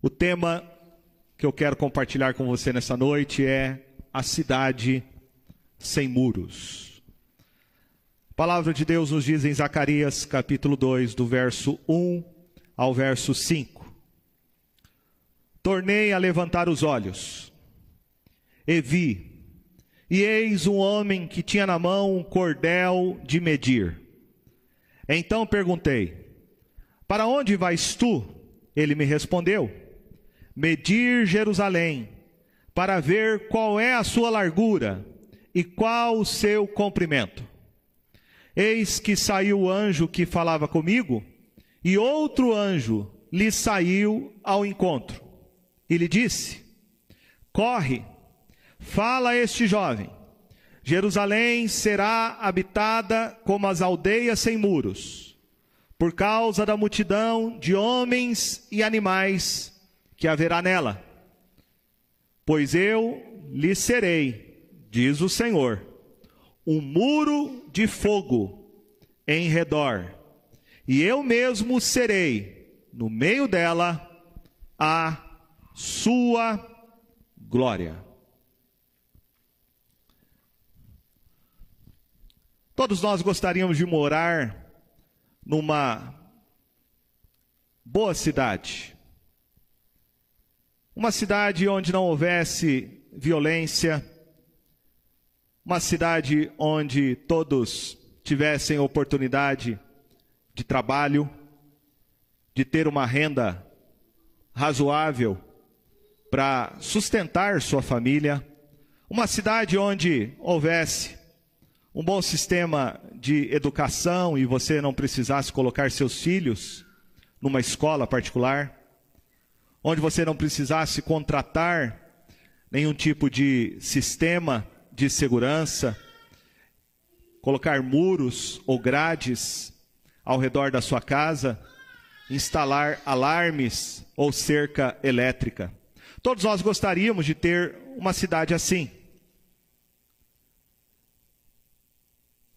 O tema que eu quero compartilhar com você nessa noite é a cidade sem muros. A palavra de Deus nos diz em Zacarias capítulo 2, do verso 1 ao verso 5. Tornei a levantar os olhos e vi, e eis um homem que tinha na mão um cordel de medir. Então perguntei: Para onde vais tu? Ele me respondeu: Medir Jerusalém, para ver qual é a sua largura e qual o seu comprimento. Eis que saiu o anjo que falava comigo, e outro anjo lhe saiu ao encontro, e lhe disse: Corre, fala a este jovem: Jerusalém será habitada como as aldeias sem muros, por causa da multidão de homens e animais que haverá nela. Pois eu lhe serei, diz o Senhor, um muro de fogo em redor, e eu mesmo serei no meio dela a sua glória. Todos nós gostaríamos de morar numa boa cidade. Uma cidade onde não houvesse violência, uma cidade onde todos tivessem oportunidade de trabalho, de ter uma renda razoável para sustentar sua família, uma cidade onde houvesse um bom sistema de educação e você não precisasse colocar seus filhos numa escola particular, onde você não precisasse contratar nenhum tipo de sistema de segurança, colocar muros ou grades ao redor da sua casa, instalar alarmes ou cerca elétrica. Todos nós gostaríamos de ter uma cidade assim.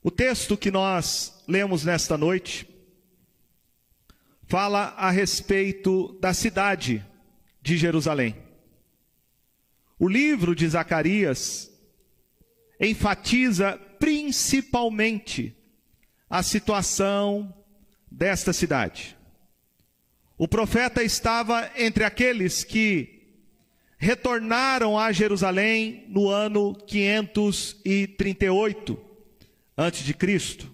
O texto que nós lemos nesta noite fala a respeito da cidade de Jerusalém. O livro de Zacarias enfatiza principalmente a situação desta cidade. O profeta estava entre aqueles que retornaram a Jerusalém no ano 538 antes de Cristo.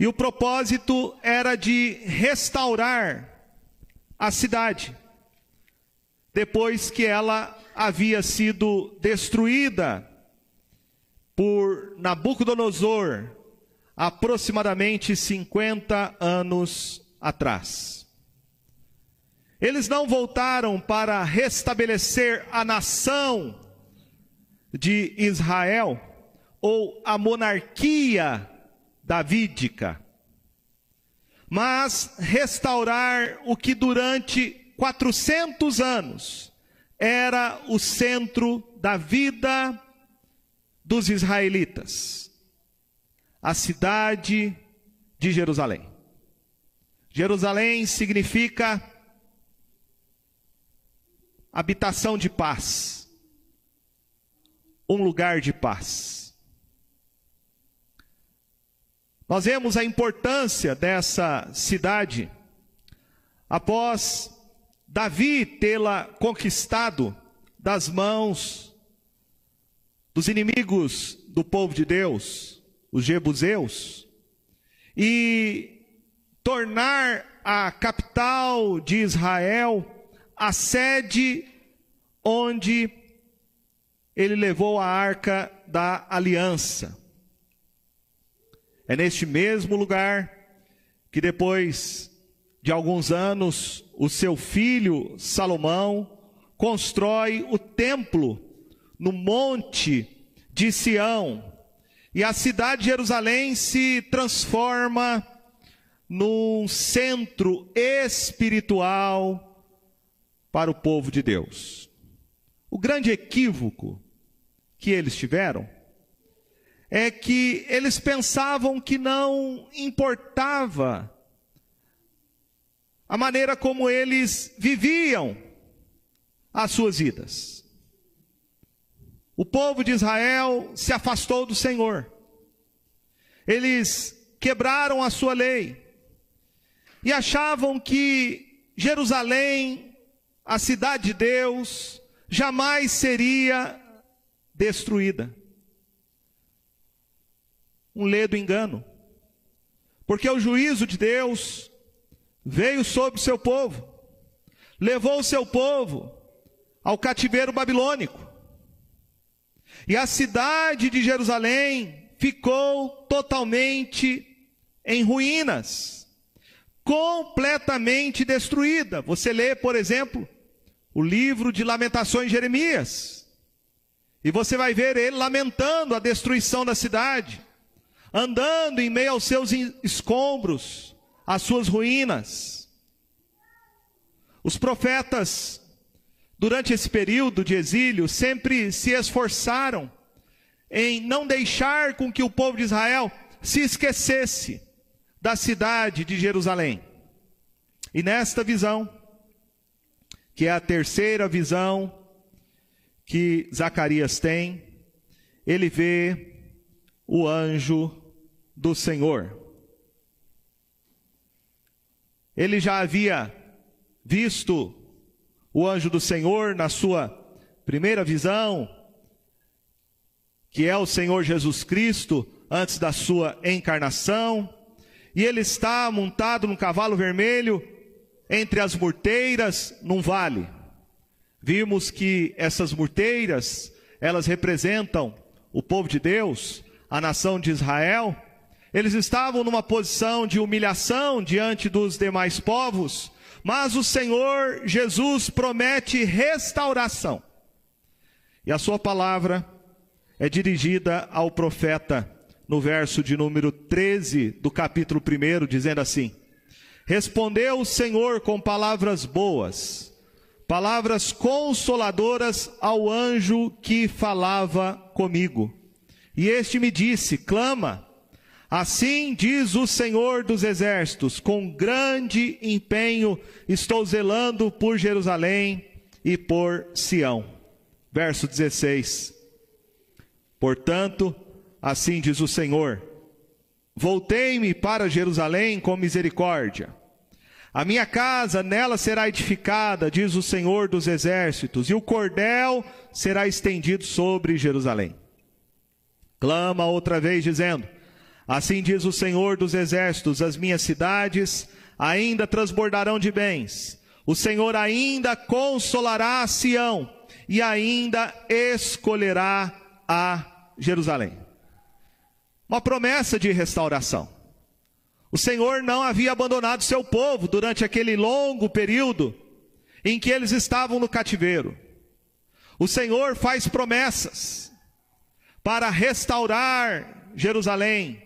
E o propósito era de restaurar a cidade depois que ela havia sido destruída por Nabucodonosor aproximadamente 50 anos atrás. Eles não voltaram para restabelecer a nação de Israel ou a monarquia davídica, mas restaurar o que durante 400 anos, era o centro da vida dos israelitas. A cidade de Jerusalém. Jerusalém significa habitação de paz, um lugar de paz. Nós vemos a importância dessa cidade após Davi tê-la conquistado das mãos dos inimigos do povo de Deus, os jebuseus, e tornar a capital de Israel a sede onde ele levou a arca da aliança. É neste mesmo lugar que depois de alguns anos, o seu filho Salomão constrói o templo no monte de Sião. E a cidade de Jerusalém se transforma num centro espiritual para o povo de Deus. O grande equívoco que eles tiveram é que eles pensavam que não importava a maneira como eles viviam as suas vidas. O povo de Israel se afastou do Senhor. Eles quebraram a sua lei e achavam que Jerusalém, a cidade de Deus, jamais seria destruída. Um ledo engano. Porque o juízo de Deus veio sobre o seu povo, levou o seu povo ao cativeiro babilônico. E a cidade de Jerusalém ficou totalmente em ruínas, completamente destruída. Você lê, por exemplo, o livro de Lamentações de Jeremias, e você vai ver ele lamentando a destruição da cidade, andando em meio aos seus escombros, às suas ruínas. Os profetas, durante esse período de exílio, sempre se esforçaram em não deixar com que o povo de Israel se esquecesse da cidade de Jerusalém. E nesta visão, que é a terceira visão que Zacarias tem, ele vê o anjo do Senhor. Ele já havia visto o anjo do Senhor na sua primeira visão, que é o Senhor Jesus Cristo, antes da sua encarnação, e ele está montado num cavalo vermelho entre as murteiras num vale. Vimos que essas murteiras, elas representam o povo de Deus, a nação de Israel. Eles estavam numa posição de humilhação diante dos demais povos, mas o Senhor Jesus promete restauração. E a sua palavra é dirigida ao profeta no verso de número 13 do capítulo 1, dizendo assim: Respondeu o Senhor com palavras boas, palavras consoladoras ao anjo que falava comigo. E este me disse: Clama. Assim diz o Senhor dos Exércitos: com grande empenho estou zelando por Jerusalém e por Sião. Verso 16. Portanto, assim diz o Senhor: Voltei-me para Jerusalém com misericórdia. A minha casa nela será edificada, diz o Senhor dos exércitos, e o cordel será estendido sobre Jerusalém. Clama outra vez, dizendo: Assim diz o Senhor dos exércitos: as minhas cidades ainda transbordarão de bens, o Senhor ainda consolará a Sião e ainda escolherá a Jerusalém. Uma promessa de restauração. O Senhor não havia abandonado seu povo durante aquele longo período em que eles estavam no cativeiro. O Senhor faz promessas para restaurar Jerusalém,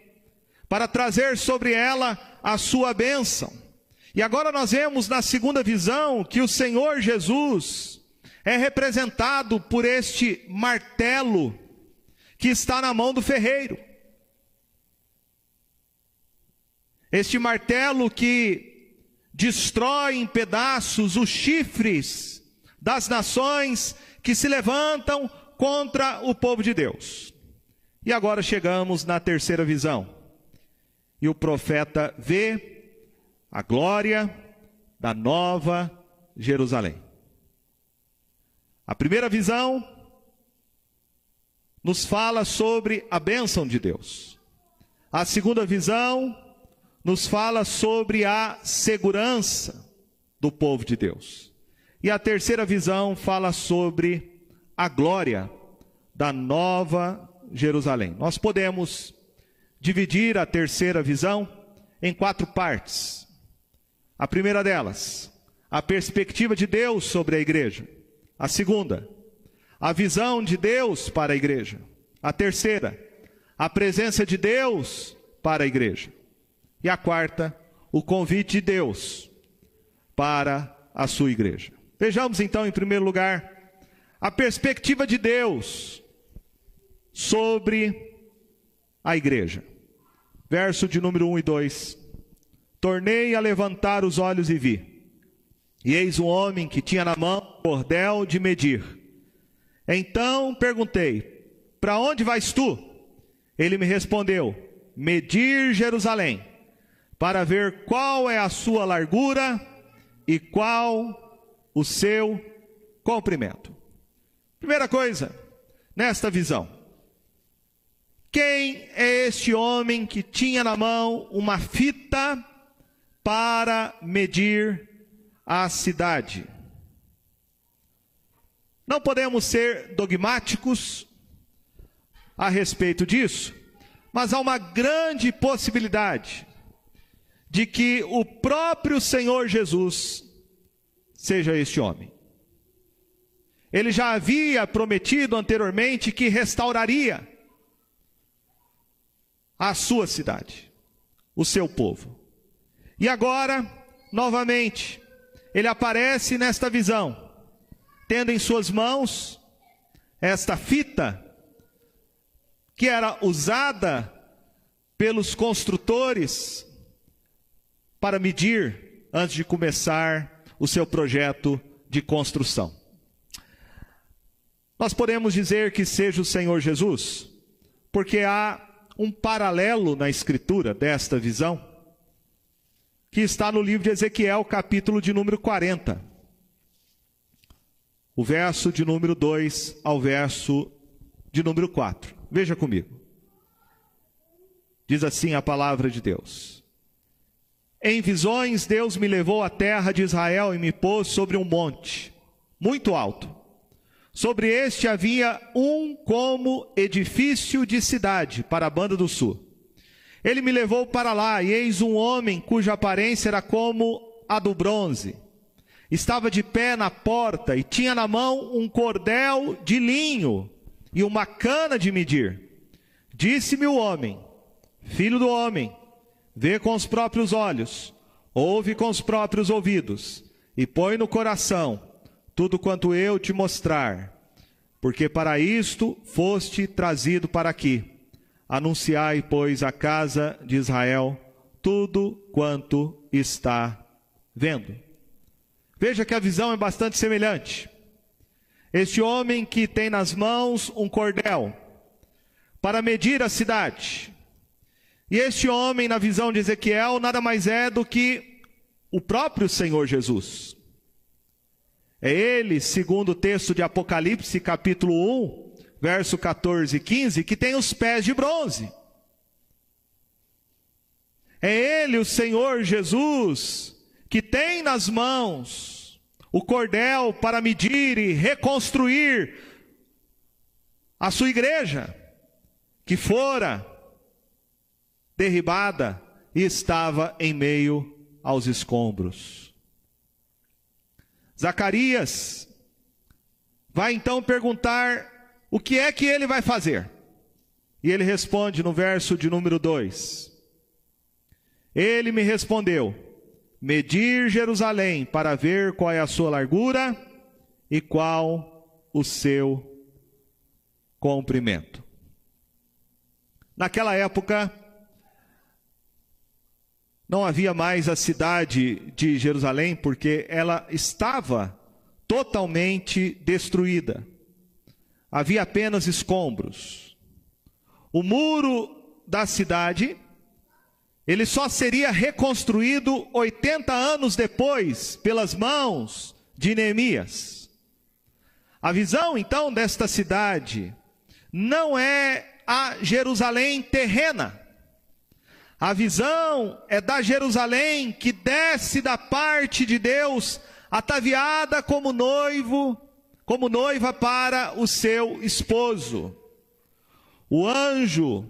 para trazer sobre ela a sua bênção. E agora nós vemos na segunda visão que o Senhor Jesus é representado por este martelo que está na mão do ferreiro. Este martelo que destrói em pedaços os chifres das nações que se levantam contra o povo de Deus. E agora chegamos na terceira visão. E o profeta vê a glória da nova Jerusalém. A primeira visão nos fala sobre a bênção de Deus. A segunda visão nos fala sobre a segurança do povo de Deus. E a terceira visão fala sobre a glória da nova Jerusalém. Nós podemos dividir a terceira visão em quatro partes. A primeira delas, a perspectiva de Deus sobre a igreja. A segunda, a visão de Deus para a igreja. A terceira, a presença de Deus para a igreja. E a quarta, o convite de Deus para a sua igreja. Vejamos então, em primeiro lugar, a perspectiva de Deus sobre a igreja. Verso de número 1 e 2. Tornei a levantar os olhos e vi. E eis um homem que tinha na mão um cordel de medir. Então perguntei: Para onde vais tu? Ele me respondeu: Medir Jerusalém, para ver qual é a sua largura e qual o seu comprimento. Primeira coisa, nesta visão. Quem é este homem que tinha na mão uma fita para medir a cidade? Não podemos ser dogmáticos a respeito disso, mas há uma grande possibilidade de que o próprio Senhor Jesus seja este homem. Ele já havia prometido anteriormente que restauraria a sua cidade, o seu povo. E agora, novamente, ele aparece nesta visão, tendo em suas mãos esta fita que era usada pelos construtores para medir antes de começar o seu projeto de construção. Nós podemos dizer que seja o Senhor Jesus, porque há um paralelo na escritura desta visão, que está no livro de Ezequiel, capítulo de número 40. O verso de número 2 ao verso de número 4. Veja comigo. Diz assim a palavra de Deus: Em visões, Deus me levou à terra de Israel e me pôs sobre um monte, muito alto Sobre este havia um como edifício de cidade para a banda do sul. Ele me levou para lá, e eis um homem cuja aparência era como a do bronze. Estava de pé na porta e tinha na mão um cordel de linho e uma cana de medir. Disse-me o homem: Filho do homem, vê com os próprios olhos, ouve com os próprios ouvidos, e põe no coração tudo quanto eu te mostrar, porque para isto foste trazido para aqui. Anunciai, pois, à casa de Israel tudo quanto está vendo. Veja que a visão é bastante semelhante. Este homem que tem nas mãos um cordel para medir a cidade. E este homem, na visão de Ezequiel, nada mais é do que o próprio Senhor Jesus. É ele, segundo o texto de Apocalipse, capítulo 1, verso 14 e 15, que tem os pés de bronze. É ele, o Senhor Jesus, que tem nas mãos o cordel para medir e reconstruir a sua igreja, que fora derribada e estava em meio aos escombros. Zacarias vai então perguntar o que é que ele vai fazer. E ele responde no verso de número 2: Ele me respondeu: Medir Jerusalém para ver qual é a sua largura e qual o seu comprimento. Naquela época, não havia mais a cidade de Jerusalém, porque ela estava totalmente destruída. Havia apenas escombros. O muro da cidade, ele só seria reconstruído 80 anos depois, pelas mãos de Neemias. A visão então desta cidade não é a Jerusalém terrena, a visão é da Jerusalém que desce da parte de Deus, ataviada como noivo, como noiva para o seu esposo. O anjo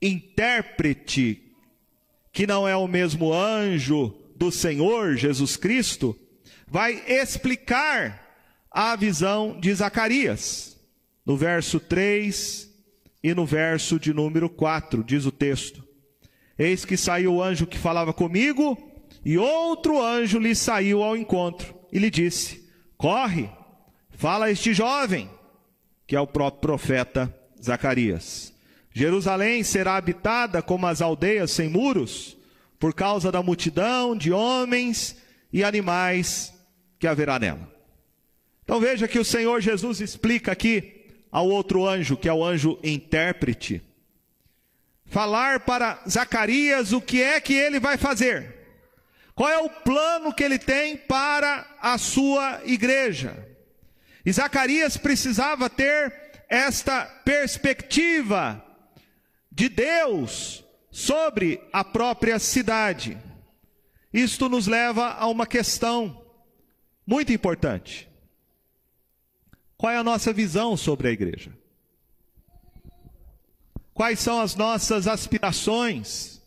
intérprete, que não é o mesmo anjo do Senhor Jesus Cristo, vai explicar a visão de Zacarias. No verso 3 e no verso de número 4, diz o texto: Eis que saiu o anjo que falava comigo, e outro anjo lhe saiu ao encontro e lhe disse: Corre, fala a este jovem, que é o próprio profeta Zacarias. Jerusalém será habitada como as aldeias sem muros, por causa da multidão de homens e animais que haverá nela. Então veja que o Senhor Jesus explica aqui ao outro anjo, que é o anjo intérprete, falar para Zacarias o que é que ele vai fazer. Qual é o plano que ele tem para a sua igreja? E Zacarias precisava ter esta perspectiva de Deus sobre a própria cidade. Isto nos leva a uma questão muito importante. Qual é a nossa visão sobre a igreja? Quais são as nossas aspirações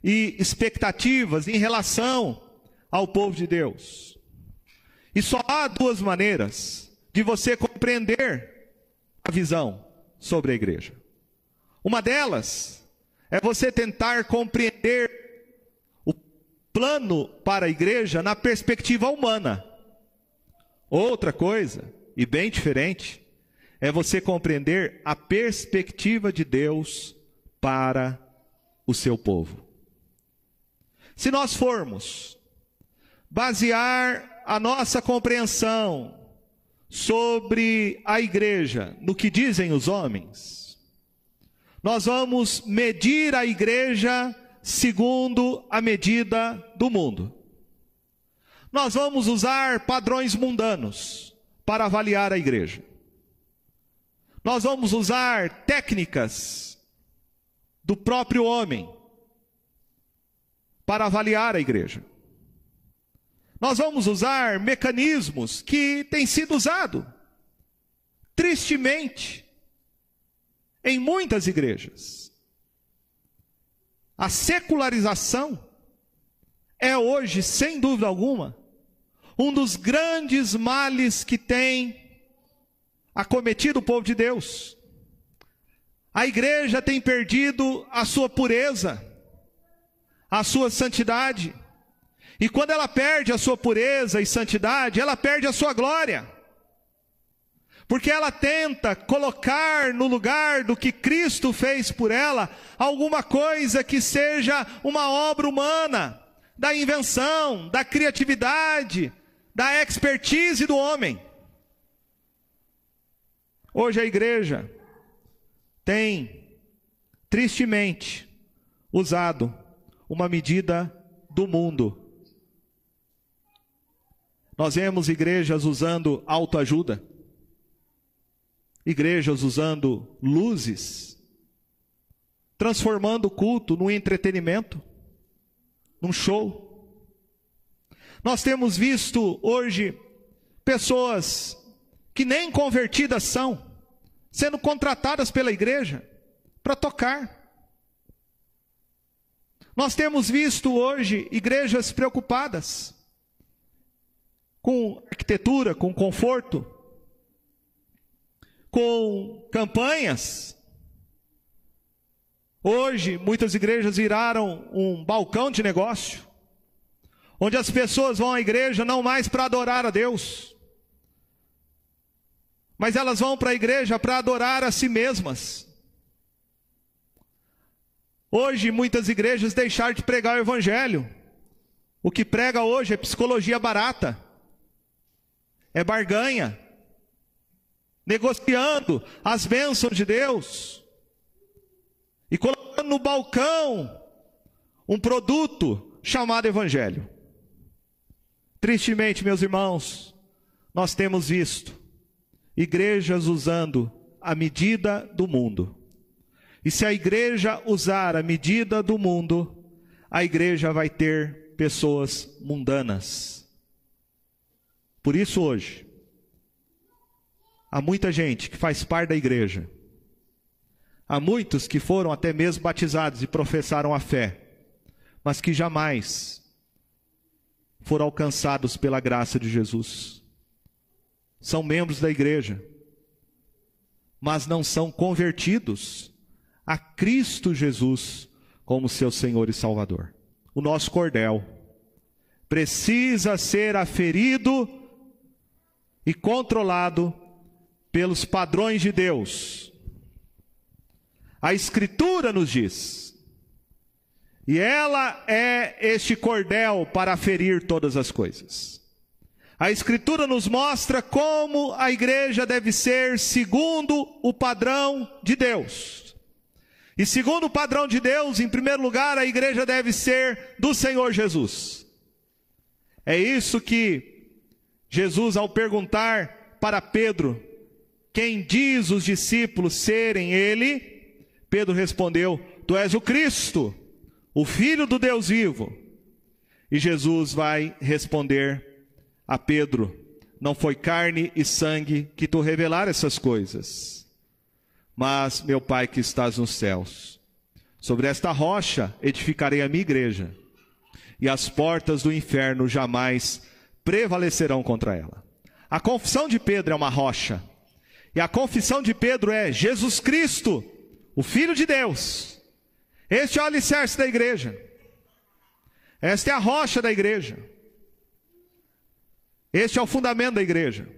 e expectativas em relação ao povo de Deus? E só há duas maneiras de você compreender a visão sobre a igreja. Uma delas é você tentar compreender o plano para a igreja na perspectiva humana. Outra coisa e bem diferente, é você compreender a perspectiva de Deus para o seu povo. Se nós formos basear a nossa compreensão sobre a igreja no que dizem os homens, nós vamos medir a igreja segundo a medida do mundo. Nós vamos usar padrões mundanos para avaliar a igreja. Nós vamos usar técnicas do próprio homem para avaliar a igreja. Nós vamos usar mecanismos que têm sido usados, tristemente, em muitas igrejas. A secularização é hoje, sem dúvida alguma, um dos grandes males que tem acometido o povo de Deus. A igreja tem perdido a sua pureza, a sua santidade. E quando ela perde a sua pureza e santidade, ela perde a sua glória. Porque ela tenta colocar no lugar do que Cristo fez por ela alguma coisa que seja uma obra humana, da invenção, da criatividade, da expertise do homem. Hoje a igreja tem, tristemente, usado uma medida do mundo. Nós vemos igrejas usando autoajuda, igrejas usando luzes, transformando o culto num entretenimento, num show. Nós temos visto hoje pessoas que nem convertidas são, sendo contratadas pela igreja para tocar. Nós temos visto hoje igrejas preocupadas com arquitetura, com conforto, com campanhas. Hoje, muitas igrejas viraram um balcão de negócio onde as pessoas vão à igreja não mais para adorar a Deus, mas elas vão para a igreja para adorar a si mesmas. Hoje, muitas igrejas deixaram de pregar o Evangelho. O que prega hoje é psicologia barata, é barganha, negociando as bênçãos de Deus e colocando no balcão um produto chamado Evangelho. Tristemente, meus irmãos, nós temos visto igrejas usando a medida do mundo. E se a igreja usar a medida do mundo, a igreja vai ter pessoas mundanas. Por isso, hoje, há muita gente que faz parte da igreja, há muitos que foram até mesmo batizados e professaram a fé, mas que jamais foram alcançados pela graça de Jesus. São membros da igreja, mas não são convertidos a Cristo Jesus como seu Senhor e Salvador. O nosso cordel precisa ser aferido e controlado pelos padrões de Deus. A Escritura nos diz, E ela é este cordel para ferir todas as coisas. A Escritura nos mostra como a igreja deve ser segundo o padrão de Deus. E segundo o padrão de Deus, em primeiro lugar, a igreja deve ser do Senhor Jesus. É isso que Jesus, ao perguntar para Pedro, quem diz os discípulos serem ele, Pedro respondeu: Tu és o Cristo, o Filho do Deus vivo. E Jesus vai responder a Pedro: Não foi carne e sangue que tu revelaram essas coisas, mas meu Pai que estás nos céus. Sobre esta rocha edificarei a minha igreja, e as portas do inferno jamais prevalecerão contra ela. A confissão de Pedro é uma rocha, e a confissão de Pedro é Jesus Cristo, o Filho de Deus. Este é o alicerce da igreja. Esta é a rocha da igreja. Este é o fundamento da igreja,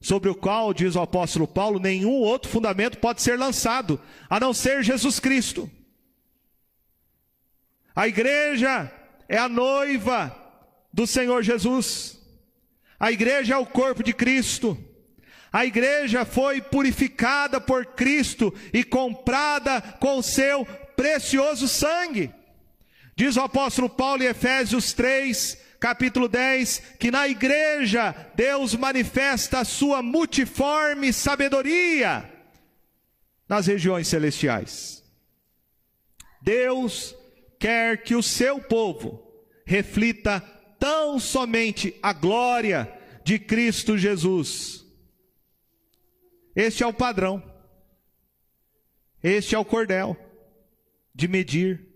sobre o qual, diz o apóstolo Paulo, nenhum outro fundamento pode ser lançado, a não ser Jesus Cristo. A igreja é a noiva do Senhor Jesus. A igreja é o corpo de Cristo. A igreja foi purificada por Cristo e comprada com seu precioso sangue. Diz o apóstolo Paulo em Efésios 3, capítulo 10, que na igreja Deus manifesta a sua multiforme sabedoria nas regiões celestiais. Deus quer que o seu povo reflita tão somente a glória de Cristo Jesus. Este é o padrão. Este é o cordel de medir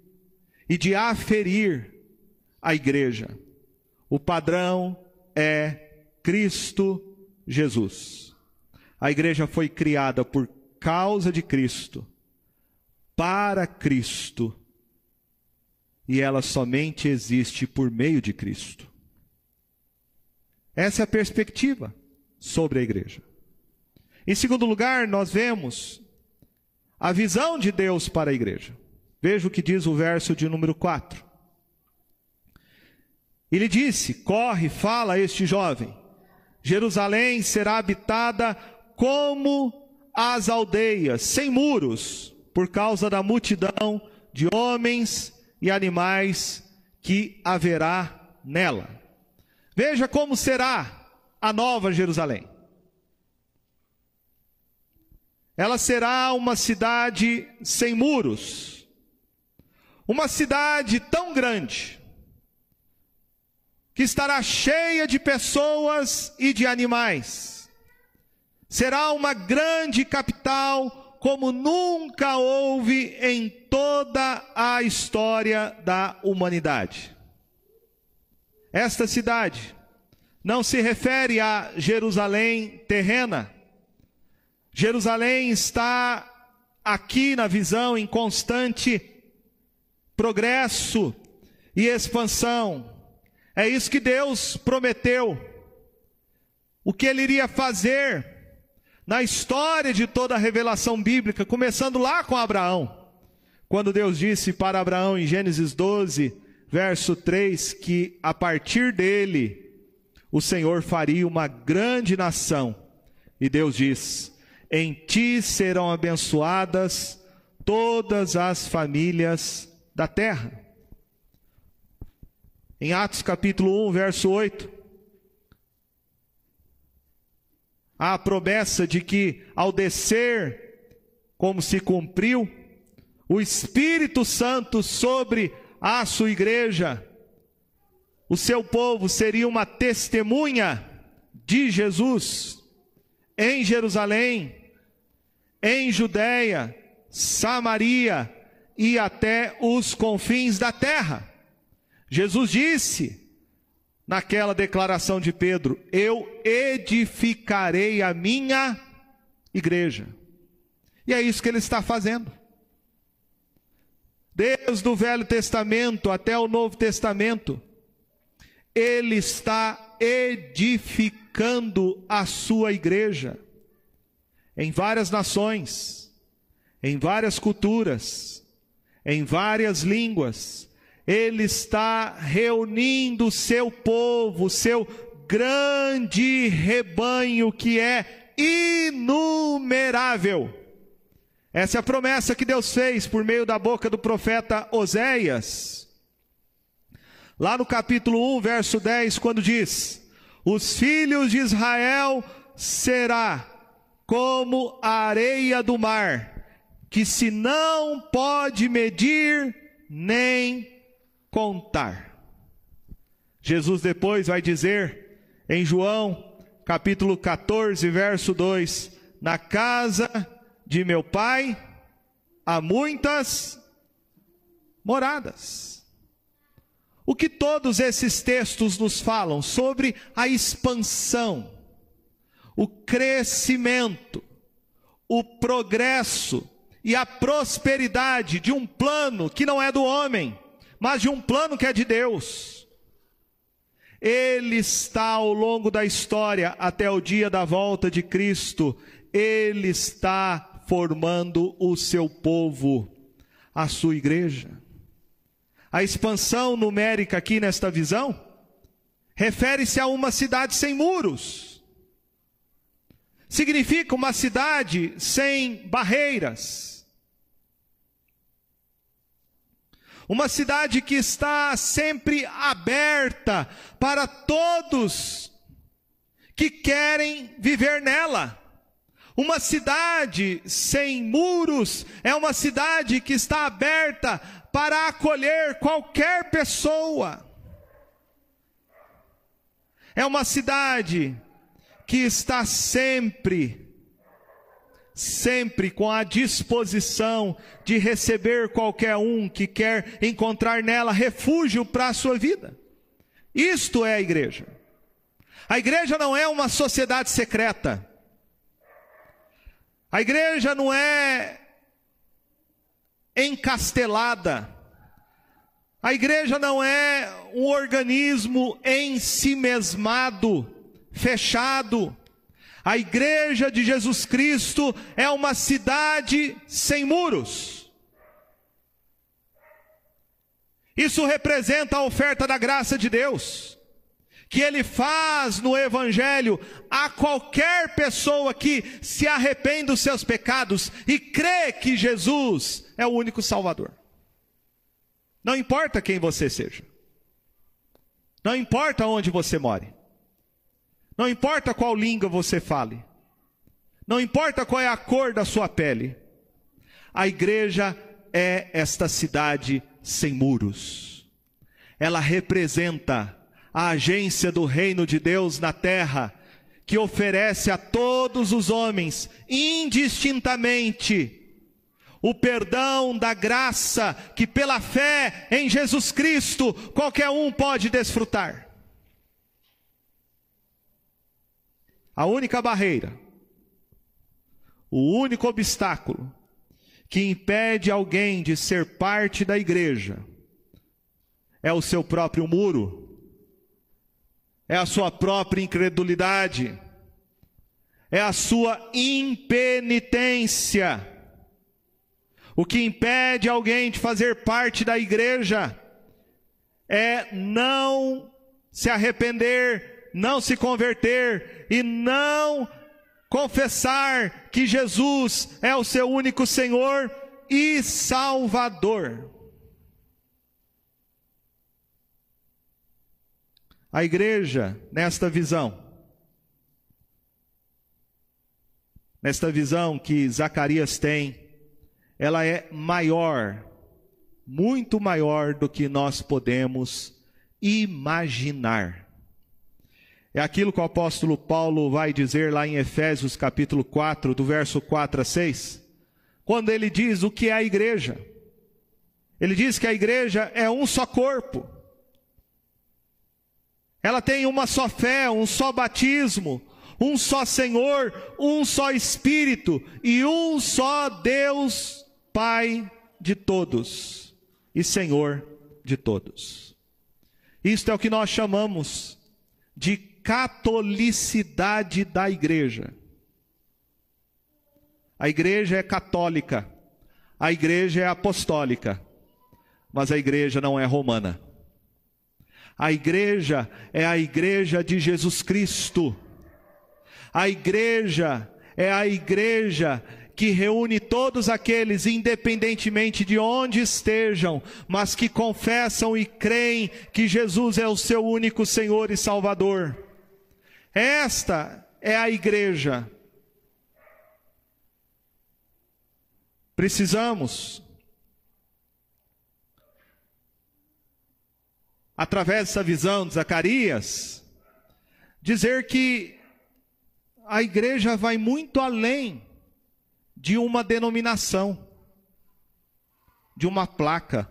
e de aferir a igreja. O padrão é Cristo Jesus. A igreja foi criada por causa de Cristo, para Cristo, e ela somente existe por meio de Cristo. Essa é a perspectiva sobre a igreja. Em segundo lugar, nós vemos a visão de Deus para a igreja. Veja o que diz o verso de número 4. Ele disse: Corre, fala a este jovem. Jerusalém será habitada como as aldeias, sem muros, por causa da multidão de homens e animais que haverá nela. Veja como será a nova Jerusalém. Ela será uma cidade sem muros, uma cidade tão grande, que estará cheia de pessoas e de animais. Será uma grande capital como nunca houve em toda a história da humanidade. Esta cidade não se refere a Jerusalém terrena. Jerusalém está aqui na visão em constante progresso e expansão. É isso que Deus prometeu. O que ele iria fazer na história de toda a revelação bíblica, começando lá com Abraão. Quando Deus disse para Abraão em Gênesis 12, verso 3, que a partir dele o Senhor faria uma grande nação. E Deus diz: Em ti serão abençoadas todas as famílias da terra. Em Atos capítulo 1, verso 8, há a promessa de que ao descer, como se cumpriu, o Espírito Santo sobre a sua igreja, o seu povo seria uma testemunha de Jesus em Jerusalém, em Judéia, Samaria e até os confins da terra. Jesus disse naquela declaração de Pedro: Eu edificarei a minha igreja. E é isso que ele está fazendo. Desde o Velho Testamento até o Novo Testamento, ele está edificando a sua igreja em várias nações, em várias culturas, em várias línguas, Ele está reunindo o seu povo, seu grande rebanho que é inumerável. Essa é a promessa que Deus fez por meio da boca do profeta Oséias. Lá no capítulo 1, verso 10, quando diz: Os filhos de Israel será como a areia do mar, que se não pode medir nem contar. Jesus depois vai dizer em João, capítulo 14, verso 2: Na casa de meu pai há muitas moradas. O que todos esses textos nos falam sobre a expansão, o crescimento, o progresso e a prosperidade de um plano que não é do homem, mas de um plano que é de Deus. Ele está ao longo da história até o dia da volta de Cristo, ele está formando o seu povo, a sua igreja. A expansão numérica aqui nesta visão refere-se a uma cidade sem muros. Significa uma cidade sem barreiras. Uma cidade que está sempre aberta para todos que querem viver nela. Uma cidade sem muros é uma cidade que está aberta para acolher qualquer pessoa. É uma cidade que está sempre, sempre com a disposição de receber qualquer um que quer encontrar nela refúgio para a sua vida. Isto é a igreja. A igreja não é uma sociedade secreta. A igreja não é encastelada. A igreja não é um organismo em si mesmado, fechado. A igreja de Jesus Cristo é uma cidade sem muros. Isso representa a oferta da graça de Deus que ele faz no Evangelho a qualquer pessoa que se arrepende dos seus pecados e crê que Jesus é o único Salvador. Não importa quem você seja, não importa onde você more, não importa qual língua você fale, não importa qual é a cor da sua pele, a igreja é esta cidade sem muros, ela representa a agência do reino de Deus na terra, que oferece a todos os homens, indistintamente, o perdão da graça que pela fé em Jesus Cristo qualquer um pode desfrutar. A única barreira, o único obstáculo que impede alguém de ser parte da igreja é o seu próprio muro é a sua própria incredulidade, é a sua impenitência. O que impede alguém de fazer parte da igreja é não se arrepender, não se converter e não confessar que Jesus é o seu único Senhor e Salvador. A igreja, nesta visão, nesta visão que Zacarias tem, ela é maior, muito maior do que nós podemos imaginar. É aquilo que o apóstolo Paulo vai dizer lá em Efésios capítulo 4, do verso 4 a 6, quando ele diz o que é a igreja. Ele diz que a igreja é um só corpo ela tem uma só fé, um só batismo, um só Senhor, um só Espírito e um só Deus, Pai de todos e Senhor de todos. Isto é o que nós chamamos de catolicidade da igreja. A igreja é católica, a igreja é apostólica, mas a igreja não é romana. A igreja é a igreja de Jesus Cristo. A igreja é a igreja que reúne todos aqueles, independentemente de onde estejam, mas que confessam e creem que Jesus é o seu único Senhor e Salvador. Esta é a igreja. Precisamos, através dessa visão de Zacarias, dizer que a igreja vai muito além de uma denominação, de uma placa,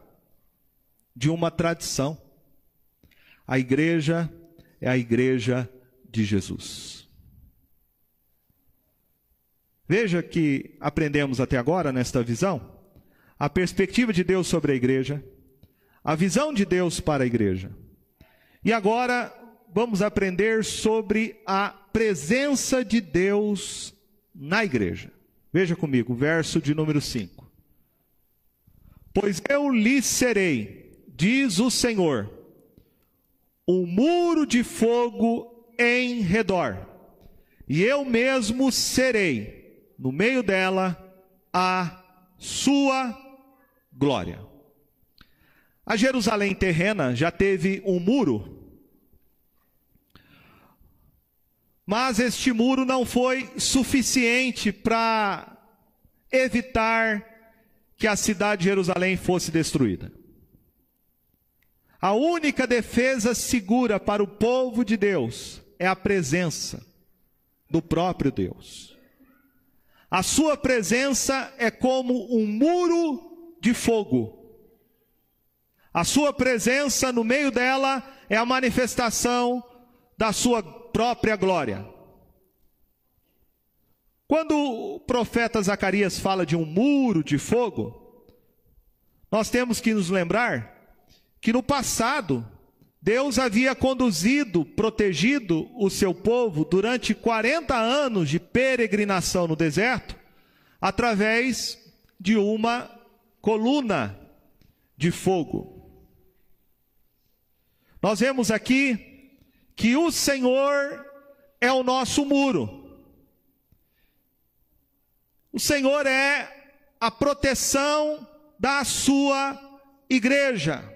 de uma tradição. A igreja é a igreja de Jesus. Veja que aprendemos até agora nesta visão a perspectiva de Deus sobre a igreja, a visão de Deus para a igreja. E agora vamos aprender sobre a presença de Deus na igreja. Veja comigo, verso de número 5. Pois eu lhe serei, diz o Senhor, um muro de fogo em redor, e eu mesmo serei, no meio dela, a sua glória. A Jerusalém terrena já teve um muro, mas este muro não foi suficiente para evitar que a cidade de Jerusalém fosse destruída. A única defesa segura para o povo de Deus é a presença do próprio Deus. A sua presença é como um muro de fogo. A sua presença no meio dela é a manifestação da sua própria glória. Quando o profeta Zacarias fala de um muro de fogo, nós temos que nos lembrar que no passado, Deus havia conduzido, protegido o seu povo durante 40 anos de peregrinação no deserto, através de uma coluna de fogo. Nós vemos aqui que o Senhor é o nosso muro. O Senhor é a proteção da sua igreja.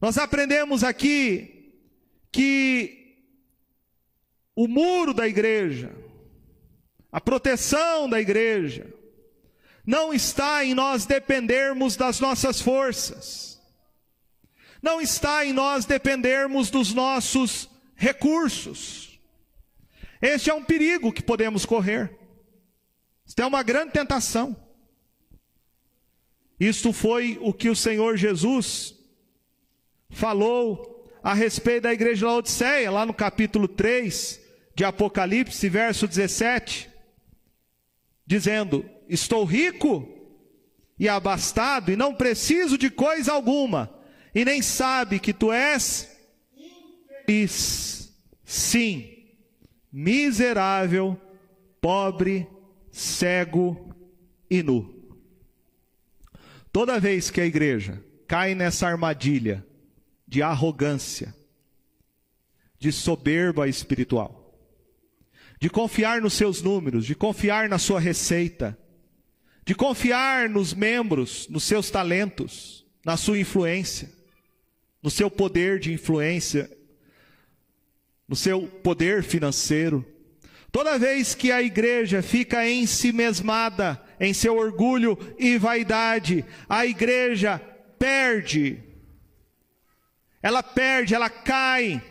Nós aprendemos aqui que o muro da igreja, a proteção da igreja, não está em nós dependermos das nossas forças, não está em nós dependermos dos nossos recursos. Este é um perigo que podemos correr. Isto é uma grande tentação. Isto foi o que o Senhor Jesus falou a respeito da igreja de Laodiceia, lá no capítulo 3 de Apocalipse, verso 17, dizendo: Estou rico e abastado, e não preciso de coisa alguma, e nem sabe que tu és infeliz, sim, miserável, pobre cego e nu. Toda vez que a igreja cai nessa armadilha de arrogância, de soberba espiritual, de confiar nos seus números, de confiar na sua receita, de confiar nos membros, nos seus talentos, na sua influência, no seu poder de influência, no seu poder financeiro, Toda vez que a igreja fica em si mesmada, em seu orgulho e vaidade, a igreja perde. Ela perde, ela cai,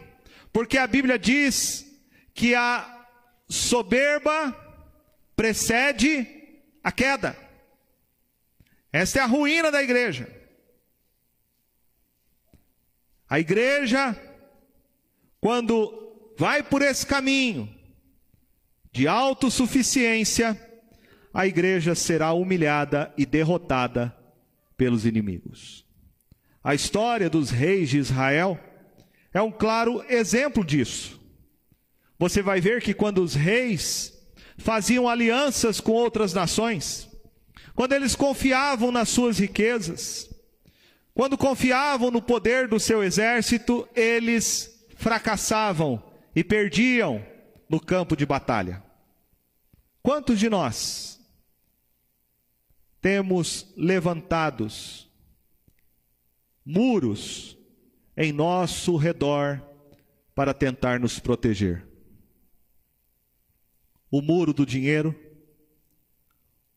porque a Bíblia diz que a soberba precede a queda. Esta é a ruína da igreja. A igreja, quando vai por esse caminho, de autossuficiência, a igreja será humilhada e derrotada pelos inimigos. A história dos reis de Israel é um claro exemplo disso. Você vai ver que quando os reis faziam alianças com outras nações, quando eles confiavam nas suas riquezas, quando confiavam no poder do seu exército, eles fracassavam e perdiam no campo de batalha. Quantos de nós temos levantados muros em nosso redor para tentar nos proteger? O muro do dinheiro,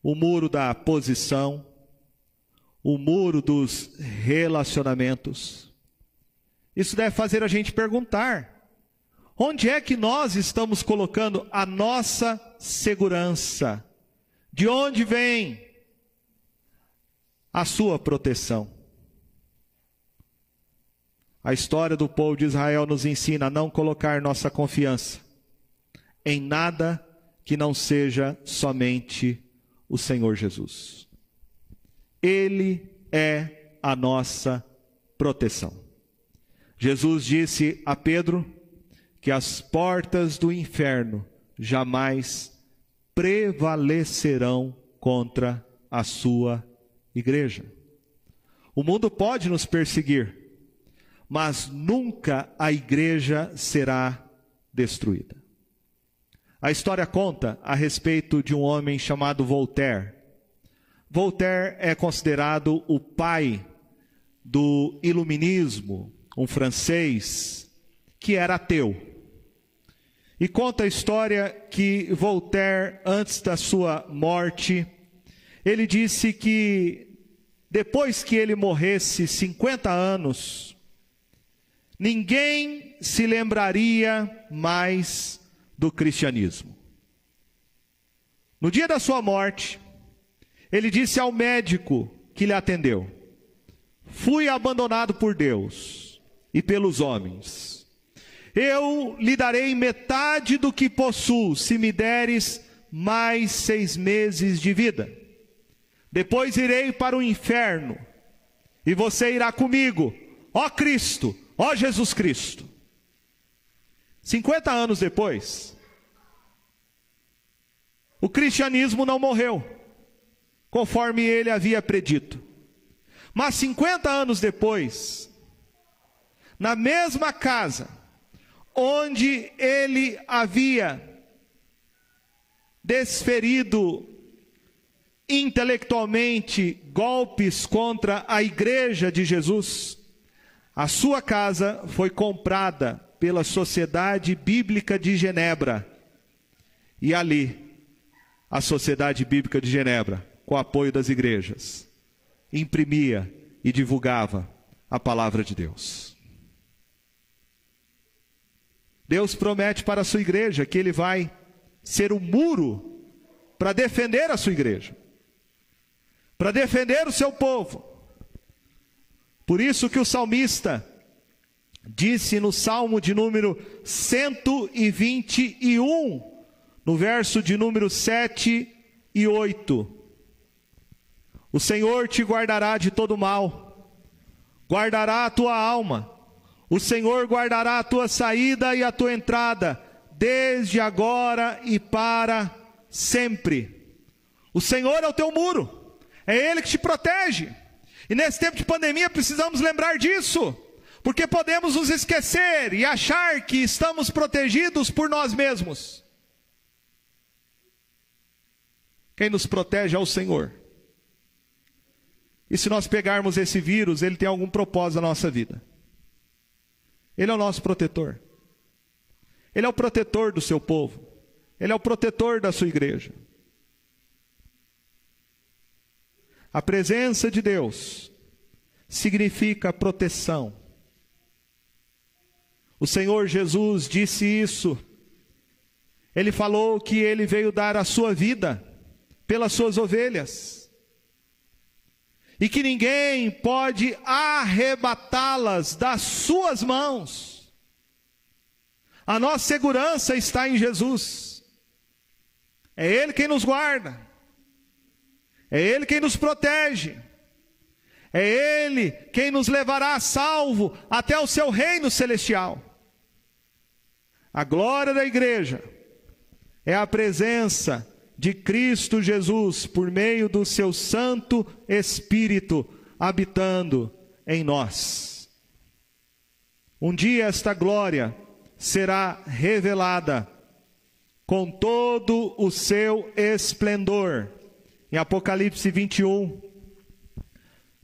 o muro da posição, o muro dos relacionamentos. Isso deve fazer a gente perguntar: onde é que nós estamos colocando a nossa segurança? De onde vem a sua proteção? A história do povo de Israel nos ensina a não colocar nossa confiança em nada que não seja somente o Senhor Jesus. Ele é a nossa proteção. Jesus disse a Pedro que as portas do inferno jamais prevalecerão contra a sua igreja. O mundo pode nos perseguir, mas nunca a igreja será destruída. A história conta a respeito de um homem chamado Voltaire. Voltaire é considerado o pai do iluminismo, um francês que era ateu. E conta a história que Voltaire, antes da sua morte, ele disse que depois que ele morresse 50 anos, ninguém se lembraria mais do cristianismo. No dia da sua morte, ele disse ao médico que lhe atendeu: Fui abandonado por Deus e pelos homens. Eu lhe darei metade do que possuo, se me deres mais seis meses de vida. Depois irei para o inferno, e você irá comigo, ó Cristo, ó Jesus Cristo. 50 anos depois, o cristianismo não morreu, conforme ele havia predito. Mas 50 anos depois, na mesma casa onde ele havia desferido intelectualmente golpes contra a igreja de Jesus, a sua casa foi comprada pela Sociedade Bíblica de Genebra. E ali, a Sociedade Bíblica de Genebra, com o apoio das igrejas, imprimia e divulgava a palavra de Deus. Deus promete para a sua igreja que ele vai ser o um muro para defender a sua igreja, para defender o seu povo. Por isso que o salmista disse no Salmo de número 121, no verso de número 7 e 8: O Senhor te guardará de todo mal, guardará a tua alma, o Senhor guardará a tua saída e a tua entrada, desde agora e para sempre. O Senhor é o teu muro, é Ele que te protege. E nesse tempo de pandemia precisamos lembrar disso. Porque podemos nos esquecer e achar que estamos protegidos por nós mesmos. Quem nos protege é o Senhor. E se nós pegarmos esse vírus, ele tem algum propósito na nossa vida. Ele é o nosso protetor. Ele é o protetor do seu povo. Ele é o protetor da sua igreja. A presença de Deus significa proteção. O Senhor Jesus disse isso. Ele falou que ele veio dar a sua vida pelas suas ovelhas. E que ninguém pode arrebatá-las das suas mãos. A nossa segurança está em Jesus. É Ele quem nos guarda. É Ele quem nos protege. É Ele quem nos levará a salvo até o seu reino celestial. A glória da igreja é a presença de Cristo Jesus por meio do seu Santo Espírito habitando em nós. Um dia esta glória será revelada com todo o seu esplendor. Em Apocalipse 21,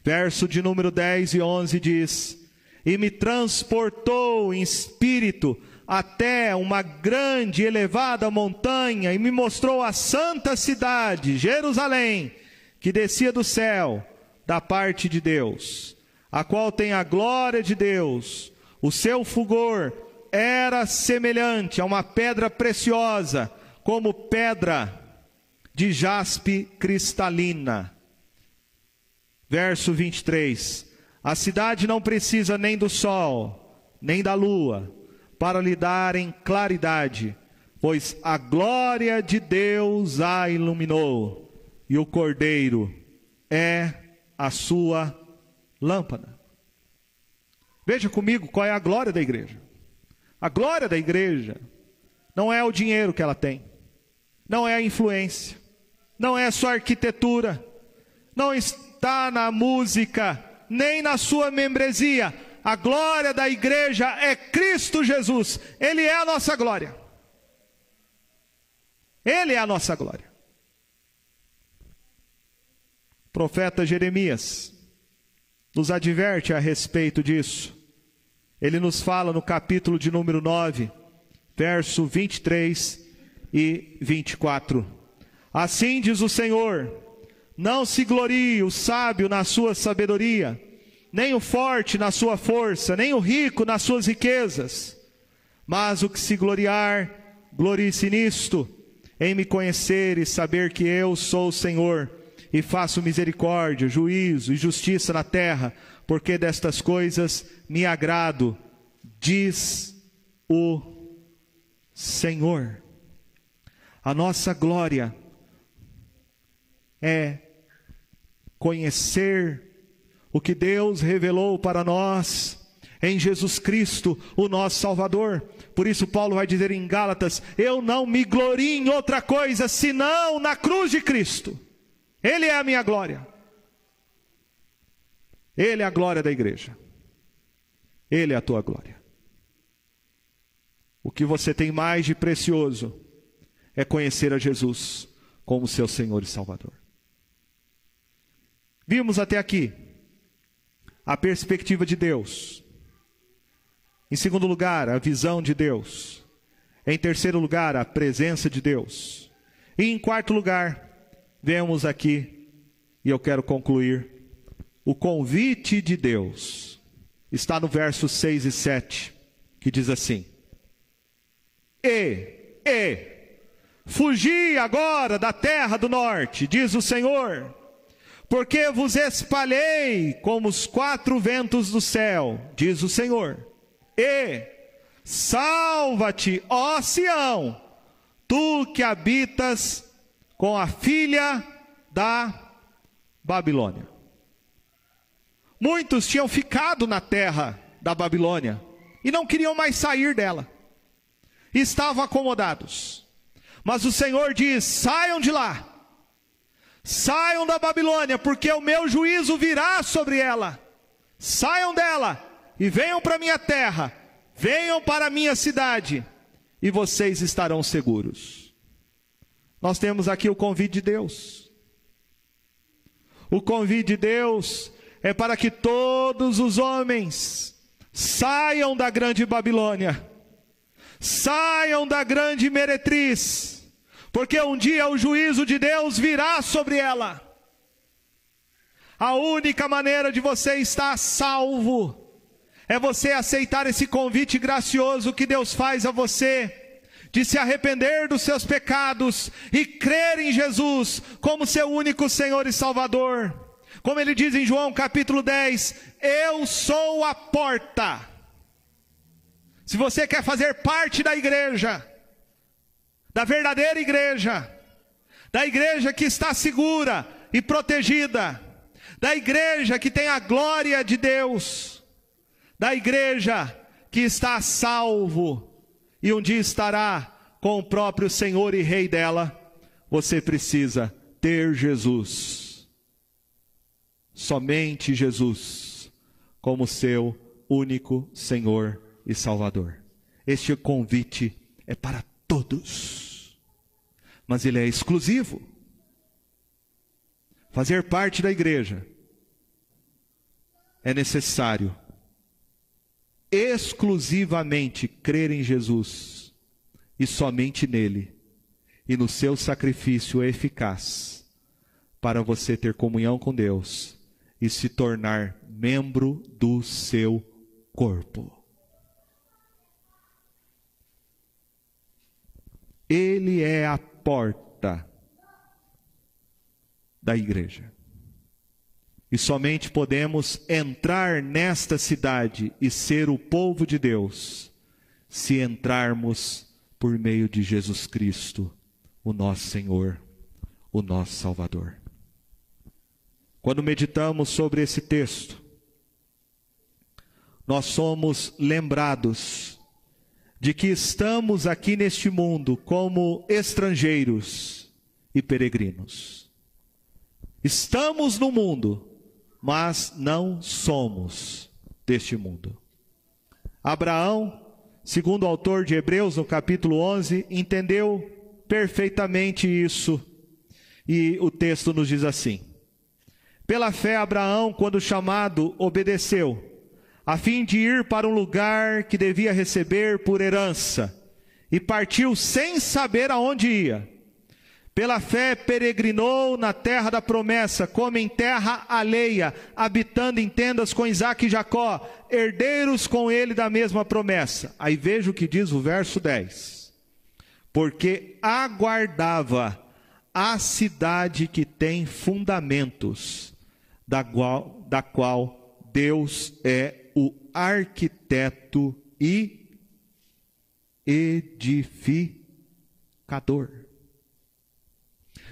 verso de número 10 e 11 diz: E me transportou em espírito até uma grande e elevada montanha e me mostrou a santa cidade, Jerusalém, que descia do céu, da parte de Deus, a qual tem a glória de Deus. O seu fulgor era semelhante a uma pedra preciosa, como pedra de jaspe cristalina. Verso 23: A cidade não precisa nem do sol, nem da lua para lhe darem claridade, pois a glória de Deus a iluminou, e o Cordeiro é a sua lâmpada. Veja comigo qual é a glória da igreja. A glória da igreja não é o dinheiro que ela tem, não é a influência, não é sua arquitetura, não está na música, nem na sua membresia a glória da igreja é Cristo Jesus. Ele é a nossa glória. Ele é a nossa glória. O profeta Jeremias nos adverte a respeito disso. Ele nos fala no capítulo de número 9, verso 23 e 24. Assim diz o Senhor: Não se glorie o sábio na sua sabedoria, nem o forte na sua força, nem o rico nas suas riquezas. Mas o que se gloriar, glorie-se nisto, em me conhecer e saber que eu sou o Senhor, e faço misericórdia, juízo e justiça na terra, porque destas coisas me agrado, diz o Senhor. A nossa glória é conhecer o que Deus revelou para nós em Jesus Cristo, o nosso Salvador. Por isso, Paulo vai dizer em Gálatas: Eu não me glorio em outra coisa senão na cruz de Cristo. Ele é a minha glória. Ele é a glória da igreja. Ele é a tua glória. O que você tem mais de precioso é conhecer a Jesus como seu Senhor e Salvador. Vimos até aqui a perspectiva de Deus. Em segundo lugar, a visão de Deus. Em terceiro lugar, a presença de Deus. E em quarto lugar, vemos aqui, e eu quero concluir, o convite de Deus. Está no verso 6 e 7, que diz assim: E, e, fugi agora da terra do norte, diz o Senhor porque vos espalhei como os quatro ventos do céu, diz o Senhor. E salva-te, ó Sião, tu que habitas com a filha da Babilônia. Muitos tinham ficado na terra da Babilônia e não queriam mais sair dela. Estavam acomodados. Mas o Senhor diz: saiam de lá Saiam da Babilônia, porque o meu juízo virá sobre ela. Saiam dela e venham para minha terra, venham para minha cidade, e vocês estarão seguros. Nós temos aqui o convite de Deus. O convite de Deus é para que todos os homens saiam da grande Babilônia, saiam da grande meretriz, porque um dia o juízo de Deus virá sobre ela. A única maneira de você estar salvo é você aceitar esse convite gracioso que Deus faz a você, de se arrepender dos seus pecados e crer em Jesus como seu único Senhor e Salvador. Como ele diz em João capítulo 10: Eu sou a porta. Se você quer fazer parte da igreja, da verdadeira igreja, da igreja que está segura e protegida, da igreja que tem a glória de Deus, da igreja que está salvo e um dia estará com o próprio Senhor e Rei dela. você precisa ter Jesus. Somente Jesus como seu único Senhor e Salvador. Este convite é para todos, mas ele é exclusivo. Fazer parte da igreja é necessário exclusivamente crer em Jesus e somente nele e no seu sacrifício eficaz para você ter comunhão com Deus e se tornar membro do seu corpo. Ele é a porta da igreja. E somente podemos entrar nesta cidade e ser o povo de Deus se entrarmos por meio de Jesus Cristo, o nosso Senhor, o nosso Salvador. Quando meditamos sobre esse texto, nós somos lembrados de que estamos aqui neste mundo como estrangeiros e peregrinos. Estamos no mundo, mas não somos deste mundo. Abraão, segundo o autor de Hebreus, no capítulo 11, entendeu perfeitamente isso. E o texto nos diz assim: Pela fé, Abraão, quando chamado, obedeceu, a fim de ir para um lugar que devia receber por herança, e partiu sem saber aonde ia. Pela fé peregrinou na terra da promessa, como em terra alheia, habitando em tendas com Isaac e Jacó, herdeiros com ele da mesma promessa. Aí veja o que diz o verso 10 porque aguardava a cidade que tem fundamentos, da qual, da qual Deus é o arquiteto e edificador.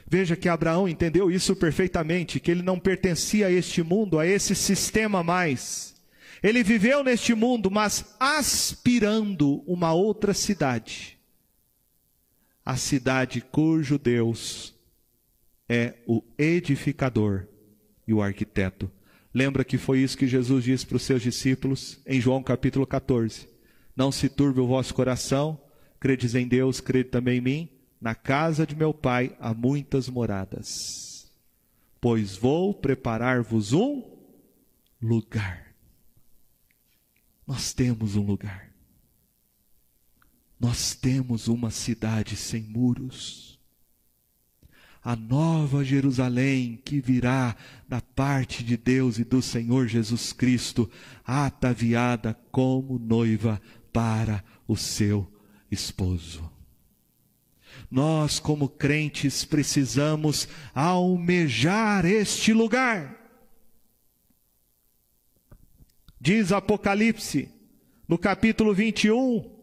Veja que Abraão entendeu isso perfeitamente, que ele não pertencia a este mundo, a esse sistema mais. Ele viveu neste mundo, mas aspirando uma outra cidade a cidade cujo Deus é o edificador e o arquiteto. Lembra que foi isso que Jesus disse para os seus discípulos em João capítulo 14: Não se turbe o vosso coração, credes em Deus, crede também em mim. Na casa de meu pai há muitas moradas, pois vou preparar-vos um lugar. Nós temos um lugar. Nós temos uma cidade sem muros. A nova Jerusalém que virá da parte de Deus e do Senhor Jesus Cristo, ataviada como noiva para o seu esposo. Nós, como crentes, precisamos almejar este lugar. Diz Apocalipse, no capítulo 21,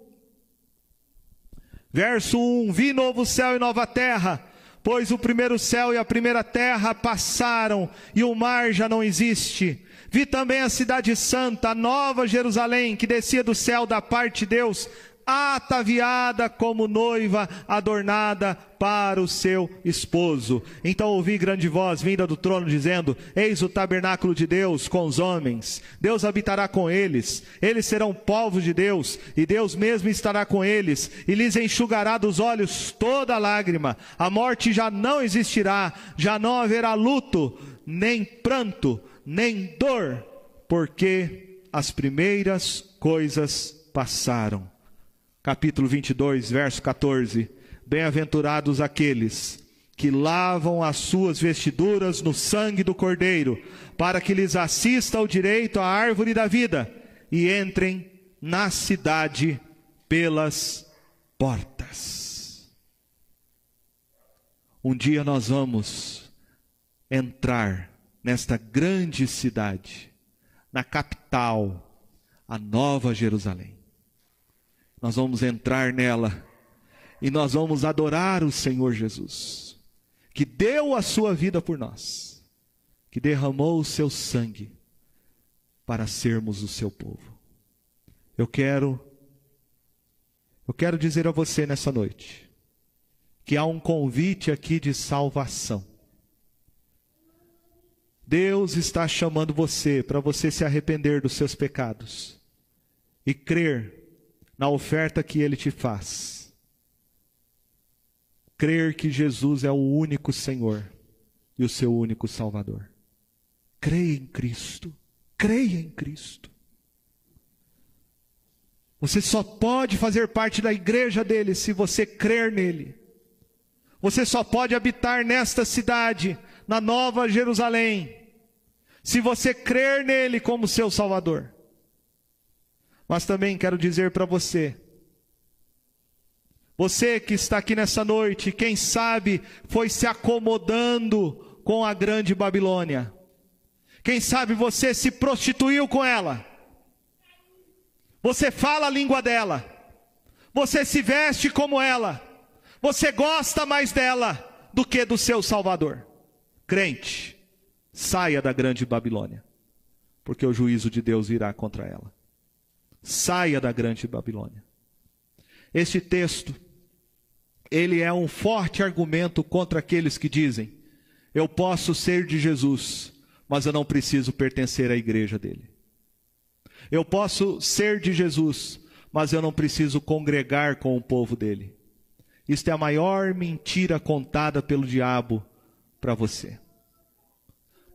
Verso 1: Vi novo céu e nova terra, pois o primeiro céu e a primeira terra passaram e o mar já não existe. Vi também a cidade santa, a nova Jerusalém, que descia do céu da parte de Deus, ataviada como noiva adornada para o seu esposo. Então ouvi grande voz vinda do trono dizendo: Eis o tabernáculo de Deus com os homens. Deus habitará com eles. Eles serão povos de Deus, e Deus mesmo estará com eles, e lhes enxugará dos olhos toda lágrima. A morte já não existirá, já não haverá luto, nem pranto, nem dor, porque as primeiras coisas passaram capítulo 22, verso 14: Bem-aventurados aqueles que lavam as suas vestiduras no sangue do Cordeiro, para que lhes assista o direito à árvore da vida e entrem na cidade pelas portas. Um dia nós vamos entrar nesta grande cidade, na capital, a Nova Jerusalém nós vamos entrar nela e nós vamos adorar o Senhor Jesus, que deu a sua vida por nós, que derramou o seu sangue para sermos o seu povo. Eu quero eu quero dizer a você nessa noite que há um convite aqui de salvação. Deus está chamando você para você se arrepender dos seus pecados e crer na oferta que ele te faz. Crer que Jesus é o único Senhor e o seu único Salvador. Creia em Cristo. Creia em Cristo. Você só pode fazer parte da igreja dele se você crer nele. Você só pode habitar nesta cidade, na Nova Jerusalém, se você crer nele como seu Salvador. Mas também quero dizer para você, você que está aqui nessa noite, quem sabe foi se acomodando com a grande Babilônia. Quem sabe você se prostituiu com ela. Você fala a língua dela. Você se veste como ela. Você gosta mais dela do que do seu Salvador. Crente, saia da grande Babilônia, porque o juízo de Deus irá contra ela. Saia da grande Babilônia. Este texto, ele é um forte argumento contra aqueles que dizem: eu posso ser de Jesus, mas eu não preciso pertencer à igreja dele. Eu posso ser de Jesus, mas eu não preciso congregar com o povo dele. Isto é a maior mentira contada pelo diabo para você.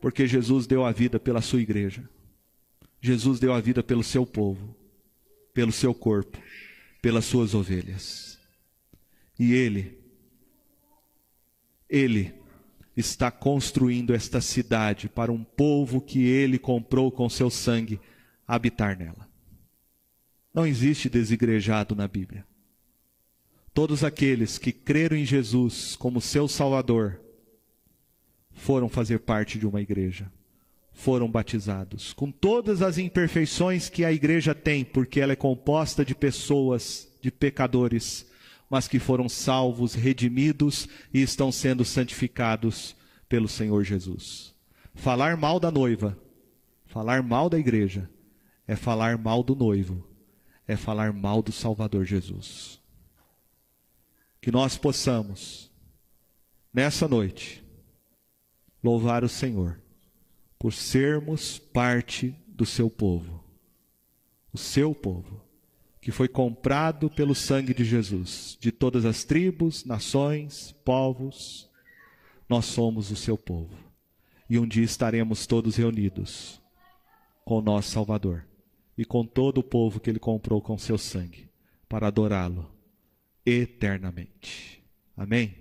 Porque Jesus deu a vida pela sua igreja. Jesus deu a vida pelo seu povo pelo seu corpo, pelas suas ovelhas. E ele, ele está construindo esta cidade para um povo que ele comprou com seu sangue habitar nela. Não existe desigrejado na Bíblia. Todos aqueles que creram em Jesus como seu Salvador foram fazer parte de uma igreja foram batizados, com todas as imperfeições que a igreja tem, porque ela é composta de pessoas, de pecadores, mas que foram salvos, redimidos e estão sendo santificados pelo Senhor Jesus. Falar mal da noiva, falar mal da igreja, é falar mal do noivo, é falar mal do Salvador Jesus. Que nós possamos, nessa noite, louvar o Senhor por sermos parte do seu povo. O seu povo, que foi comprado pelo sangue de Jesus, de todas as tribos, nações, povos, nós somos o seu povo. E um dia estaremos todos reunidos com o nosso Salvador e com todo o povo que ele comprou com seu sangue, para adorá-lo eternamente. Amém?